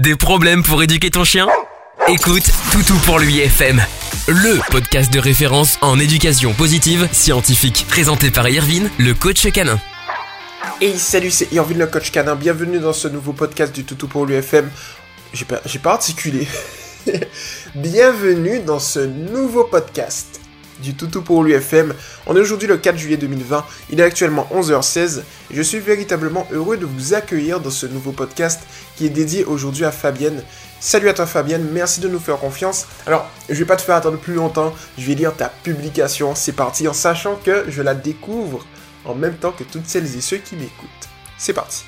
Des problèmes pour éduquer ton chien? Écoute Toutou pour lui FM, le podcast de référence en éducation positive scientifique, présenté par Irvine, le coach canin. Hey salut, c'est Irvine le coach canin, bienvenue dans ce nouveau podcast du Toutou pour l'UFM. J'ai j'ai pas articulé. bienvenue dans ce nouveau podcast du Toutou pour l'UFM. On est aujourd'hui le 4 juillet 2020, il est actuellement 11h16 et je suis véritablement heureux de vous accueillir dans ce nouveau podcast qui est dédié aujourd'hui à Fabienne. Salut à toi Fabienne, merci de nous faire confiance. Alors, je vais pas te faire attendre plus longtemps, je vais lire ta publication, c'est parti en sachant que je la découvre en même temps que toutes celles et ceux qui m'écoutent. C'est parti.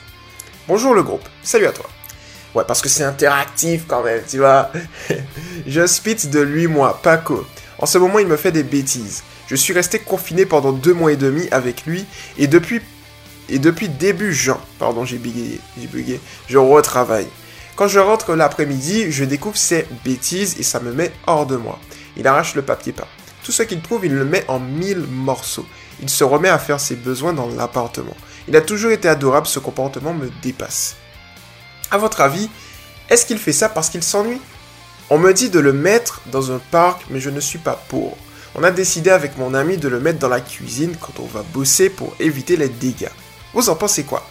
Bonjour le groupe, salut à toi. Ouais, parce que c'est interactif quand même, tu vois. je spit de lui, moi, Paco. En ce moment, il me fait des bêtises. Je suis resté confiné pendant deux mois et demi avec lui et depuis et depuis début juin, pardon, j'ai bégayé, j'ai bugué, je retravaille. Quand je rentre l'après-midi, je découvre ses bêtises et ça me met hors de moi. Il arrache le papier peint. Tout ce qu'il trouve, il le met en mille morceaux. Il se remet à faire ses besoins dans l'appartement. Il a toujours été adorable, ce comportement me dépasse. À votre avis, est-ce qu'il fait ça parce qu'il s'ennuie? On me dit de le mettre dans un parc, mais je ne suis pas pour. On a décidé avec mon ami de le mettre dans la cuisine quand on va bosser pour éviter les dégâts. Vous en pensez quoi?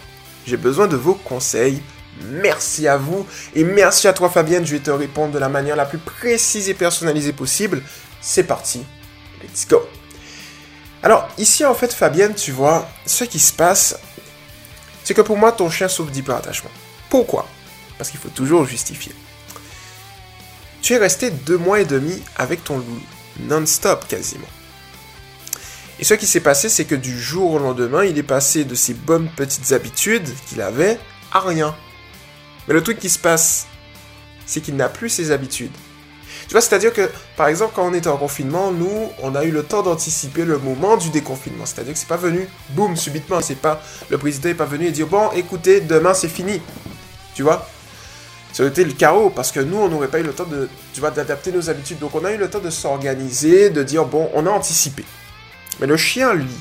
J'ai besoin de vos conseils. Merci à vous et merci à toi Fabienne, je vais te répondre de la manière la plus précise et personnalisée possible. C'est parti. Let's go. Alors ici en fait Fabienne, tu vois, ce qui se passe, c'est que pour moi ton chien souffre d'hyperattachement. Pourquoi? Parce qu'il faut toujours justifier. Tu es resté deux mois et demi avec ton loup, non-stop quasiment. Et ce qui s'est passé, c'est que du jour au lendemain, il est passé de ses bonnes petites habitudes qu'il avait à rien. Mais le truc qui se passe, c'est qu'il n'a plus ses habitudes. Tu vois, c'est-à-dire que, par exemple, quand on était en confinement, nous, on a eu le temps d'anticiper le moment du déconfinement. C'est-à-dire que c'est pas venu, boum, subitement. C'est pas, le président est pas venu et dire, bon, écoutez, demain c'est fini. Tu vois? Ça aurait été le chaos parce que nous, on n'aurait pas eu le temps de, tu vois, d'adapter nos habitudes. Donc, on a eu le temps de s'organiser, de dire bon, on a anticipé. Mais le chien, lui,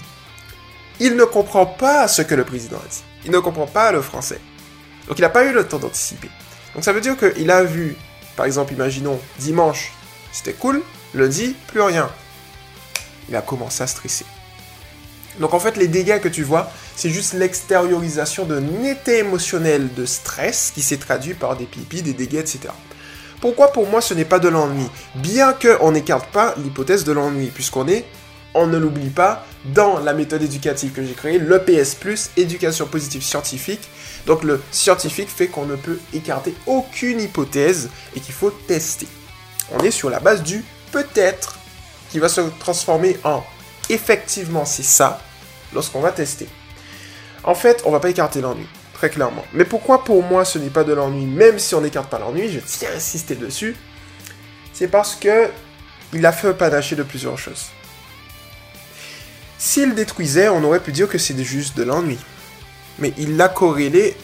il ne comprend pas ce que le président a dit. Il ne comprend pas le français. Donc, il n'a pas eu le temps d'anticiper. Donc, ça veut dire qu'il a vu, par exemple, imaginons dimanche, c'était cool. Lundi, plus rien. Il a commencé à stresser. Donc en fait, les dégâts que tu vois, c'est juste l'extériorisation d'un été émotionnel de stress qui s'est traduit par des pipis, des dégâts, etc. Pourquoi pour moi ce n'est pas de l'ennui? Bien qu'on n'écarte pas l'hypothèse de l'ennui, puisqu'on est, on ne l'oublie pas, dans la méthode éducative que j'ai créée, l'EPS+, éducation positive scientifique. Donc le scientifique fait qu'on ne peut écarter aucune hypothèse et qu'il faut tester. On est sur la base du peut-être qui va se transformer en effectivement c'est ça lorsqu'on va tester. En fait, on va pas écarter l'ennui, très clairement. Mais pourquoi pour moi ce n'est pas de l'ennui, même si on n'écarte pas l'ennui, je tiens à insister dessus, c'est parce que il a fait un panaché de plusieurs choses. S'il détruisait, on aurait pu dire que c'est juste de l'ennui. Mais il l'a corrélé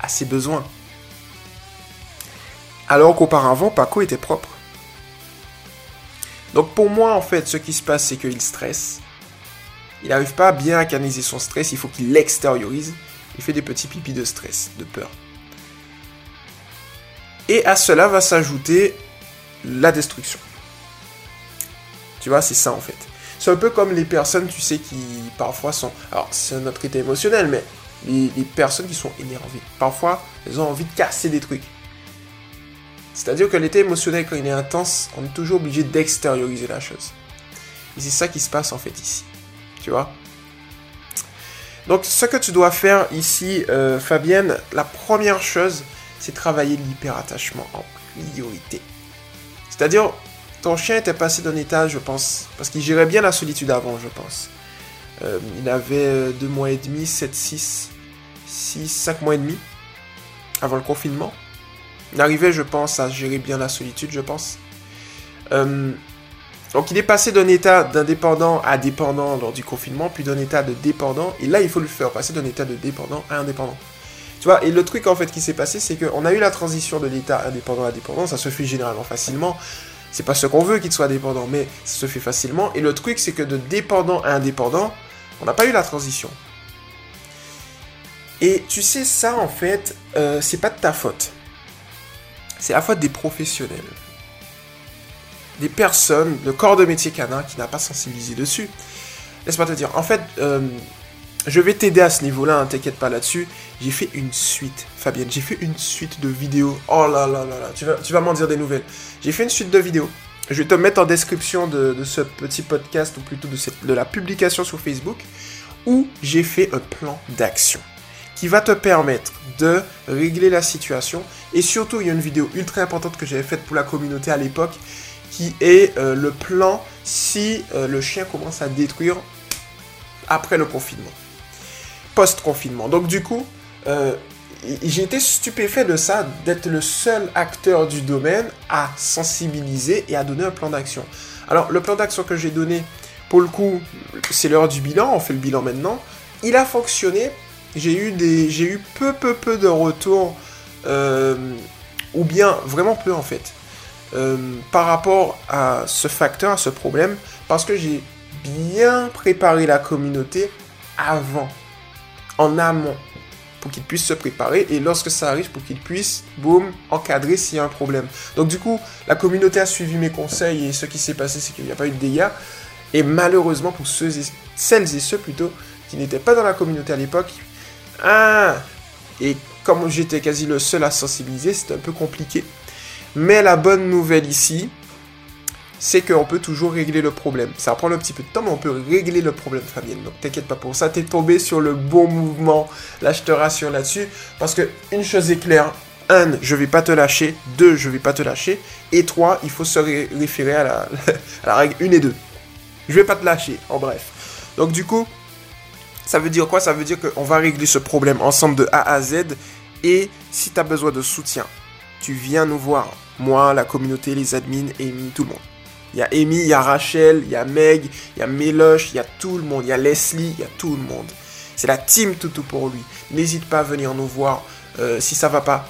à ses besoins. Alors qu'auparavant, Paco était propre. Donc pour moi, en fait, ce qui se passe, c'est qu'il stresse. Il n'arrive pas bien à canaliser son stress, il faut qu'il l'extériorise. Il fait des petits pipis de stress, de peur. Et à cela va s'ajouter la destruction. Tu vois, c'est ça en fait. C'est un peu comme les personnes, tu sais, qui parfois sont... Alors, c'est un autre état émotionnel, mais les, les personnes qui sont énervées. Parfois, elles ont envie de casser des trucs. C'est-à-dire que l'état émotionnel, quand il est intense, on est toujours obligé d'extérioriser la chose. Et c'est ça qui se passe en fait ici. Tu vois Donc ce que tu dois faire ici, euh, Fabienne, la première chose, c'est travailler l'hyperattachement en priorité. C'est-à-dire, ton chien était passé d'un état, je pense, parce qu'il gérait bien la solitude avant, je pense. Euh, il avait deux mois et demi, 7, 6, 6, 5 mois et demi, avant le confinement. Il arrivait, je pense, à gérer bien la solitude, je pense. Euh, donc il est passé d'un état d'indépendant à dépendant lors du confinement, puis d'un état de dépendant, et là il faut le faire passer d'un état de dépendant à indépendant. Tu vois, et le truc en fait qui s'est passé, c'est qu'on a eu la transition de l'état indépendant à dépendant, ça se fait généralement facilement. C'est pas ce qu'on veut qu'il soit dépendant, mais ça se fait facilement. Et le truc, c'est que de dépendant à indépendant, on n'a pas eu la transition. Et tu sais, ça en fait, euh, c'est pas de ta faute. c'est la faute des professionnels. Des personnes, le corps de métier canin qui n'a pas sensibilisé dessus. Laisse-moi te dire, en fait, euh, je vais t'aider à ce niveau-là, hein, t'inquiète pas là-dessus. J'ai fait une suite, Fabienne, j'ai fait une suite de vidéos. Oh là là là là, tu vas, tu vas m'en dire des nouvelles. J'ai fait une suite de vidéos. Je vais te mettre en description de, ce petit podcast, ou plutôt de, cette, de la publication sur Facebook, où j'ai fait un plan d'action qui va te permettre de régler la situation. Et surtout, il y a une vidéo ultra importante que j'avais faite pour la communauté à l'époque, qui est euh, le plan si euh, le chien commence à détruire après le confinement. Post-confinement. Donc du coup, euh, j'ai été stupéfait de ça, d'être le seul acteur du domaine à sensibiliser et à donner un plan d'action. Alors le plan d'action que j'ai donné, pour le coup, c'est l'heure du bilan, on fait le bilan maintenant. Il a fonctionné j'ai eu j'ai eu peu peu peu de retours, ou bien vraiment peu en fait, euh, par rapport à ce facteur, à ce problème, parce que j'ai bien préparé la communauté avant, en amont, pour qu'ils puissent se préparer et lorsque ça arrive, pour qu'ils puissent, boum, encadrer s'il y a un problème. Donc du coup, la communauté a suivi mes conseils et ce qui s'est passé, c'est qu'il n'y a pas eu de dégâts. Et malheureusement pour ceux celles et ceux plutôt qui n'étaient pas dans la communauté à l'époque, ah Et comme j'étais quasi le seul à sensibiliser, c'était un peu compliqué. Mais la bonne nouvelle ici, c'est qu'on peut toujours régler le problème. Ça va prendre un petit peu de temps, mais on peut régler le problème, Fabienne. Donc t'inquiète pas pour ça, t'es tombé sur le bon mouvement. Là, je te rassure là-dessus. Parce que une chose est claire, un, je vais pas te lâcher. Deux, je vais pas te lâcher. Et trois, il faut se référer à la, à la règle 1 et 2. Je vais pas te lâcher, en bref. Donc du coup, ça veut dire quoi? Ça veut dire qu'on va régler ce problème ensemble de A à Z. Et si tu as besoin de soutien, tu viens nous voir. Moi, la communauté, les admins, Amy, tout le monde. Il y a Amy, il y a Rachel, il y a Meg, il y a Méloche, il y a tout le monde. Il y a Leslie, il y a tout le monde. C'est la team Toutou pour lui. N'hésite pas à venir nous voir euh, si ça va pas.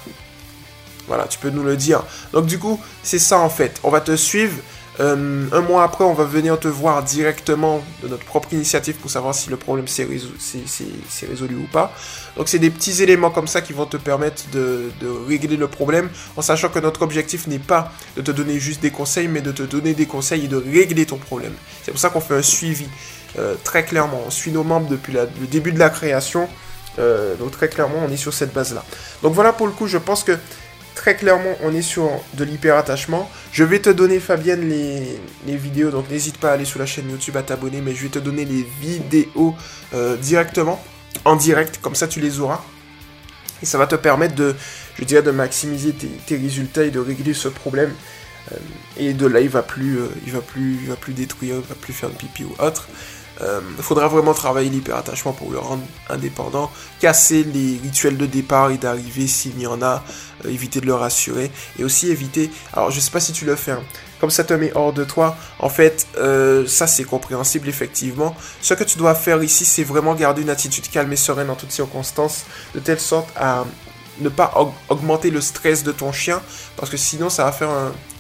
Voilà, tu peux nous le dire. Donc du coup, c'est ça en fait. On va te suivre. Euh, un mois après, on va venir te voir directement de notre propre initiative pour savoir si le problème s'est résolu, ou pas. Donc c'est des petits éléments comme ça qui vont te permettre de, régler le problème, en sachant que notre objectif n'est pas de te donner juste des conseils, mais de te donner des conseils et de régler ton problème. C'est pour ça qu'on fait un suivi, euh, très clairement. On suit nos membres depuis le début de la création. Euh, donc très clairement, on est sur cette base-là. Donc voilà pour le coup, je pense que très clairement, on est sur de l'hyperattachement. Je vais te donner, Fabienne, les, vidéos. Donc, n'hésite pas à aller sur la chaîne YouTube à t'abonner. Mais je vais te donner les vidéos euh, directement, en direct. Comme ça, tu les auras. Et ça va te permettre de, maximiser tes, résultats et de régler ce problème. Euh, et de là, il va plus, euh, va plus, va plus détruire, il va plus faire de pipi ou autre. Il euh, faudra vraiment travailler l'hyperattachement pour le rendre indépendant, casser les rituels de départ et d'arrivée s'il y en a, euh, éviter de le rassurer, et aussi éviter, alors je sais pas si tu le fais, hein, comme ça te met hors de toi, en fait, euh, ça c'est compréhensible effectivement. Ce que tu dois faire ici, c'est vraiment garder une attitude calme et sereine en toutes circonstances, de telle sorte à ne pas augmenter le stress de ton chien, parce que sinon ça va faire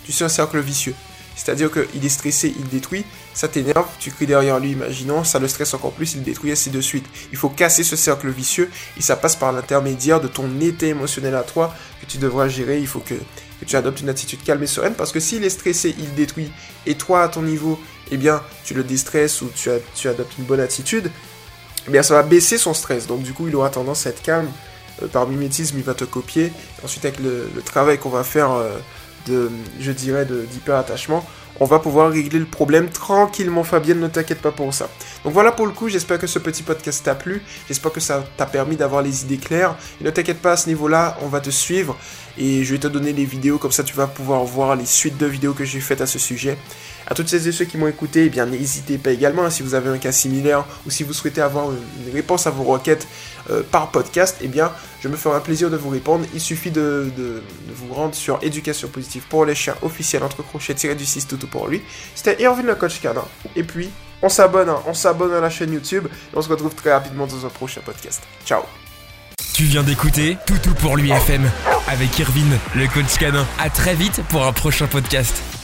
tu sais, un cercle vicieux. C'est-à-dire qu'il est stressé, il détruit, ça t'énerve, tu cries derrière lui, imaginons, ça le stresse encore plus, il détruit ainsi de suite. Il faut casser ce cercle vicieux et ça passe par l'intermédiaire de ton état émotionnel à toi que tu devras gérer. Il faut que, tu adoptes une attitude calme et sereine parce que s'il est stressé, il détruit et toi à ton niveau, eh bien, tu le déstresses ou tu, tu adoptes une bonne attitude, eh bien, ça va baisser son stress. Donc, du coup, il aura tendance à être calme. Euh, par mimétisme, il va te copier. Ensuite, avec le, travail qu'on va faire. Euh, de, je dirais, d'hyper-attachement, on va pouvoir régler le problème tranquillement, Fabienne, ne t'inquiète pas pour ça. Donc voilà pour le coup, j'espère que ce petit podcast t'a plu, j'espère que ça t'a permis d'avoir les idées claires, et ne t'inquiète pas à ce niveau-là, on va te suivre, et je vais te donner les vidéos, comme ça tu vas pouvoir voir les suites de vidéos que j'ai faites à ce sujet. À toutes celles et ceux qui m'ont écouté, eh bien n'hésitez pas également hein, si vous avez un cas similaire ou si vous souhaitez avoir une réponse à vos requêtes euh, par podcast, eh bien je me ferai un plaisir de vous répondre. Il suffit de, vous rendre sur éducation positive pour les chiens officiel entre crochets tiré du 6 tout pour lui. C'était Irvin le coach canin. Et puis on s'abonne, hein, on s'abonne à la chaîne YouTube et on se retrouve très rapidement dans un prochain podcast. Ciao. Tu viens d'écouter Toutou pour lui FM avec Irvin, le coach canin. À très vite pour un prochain podcast.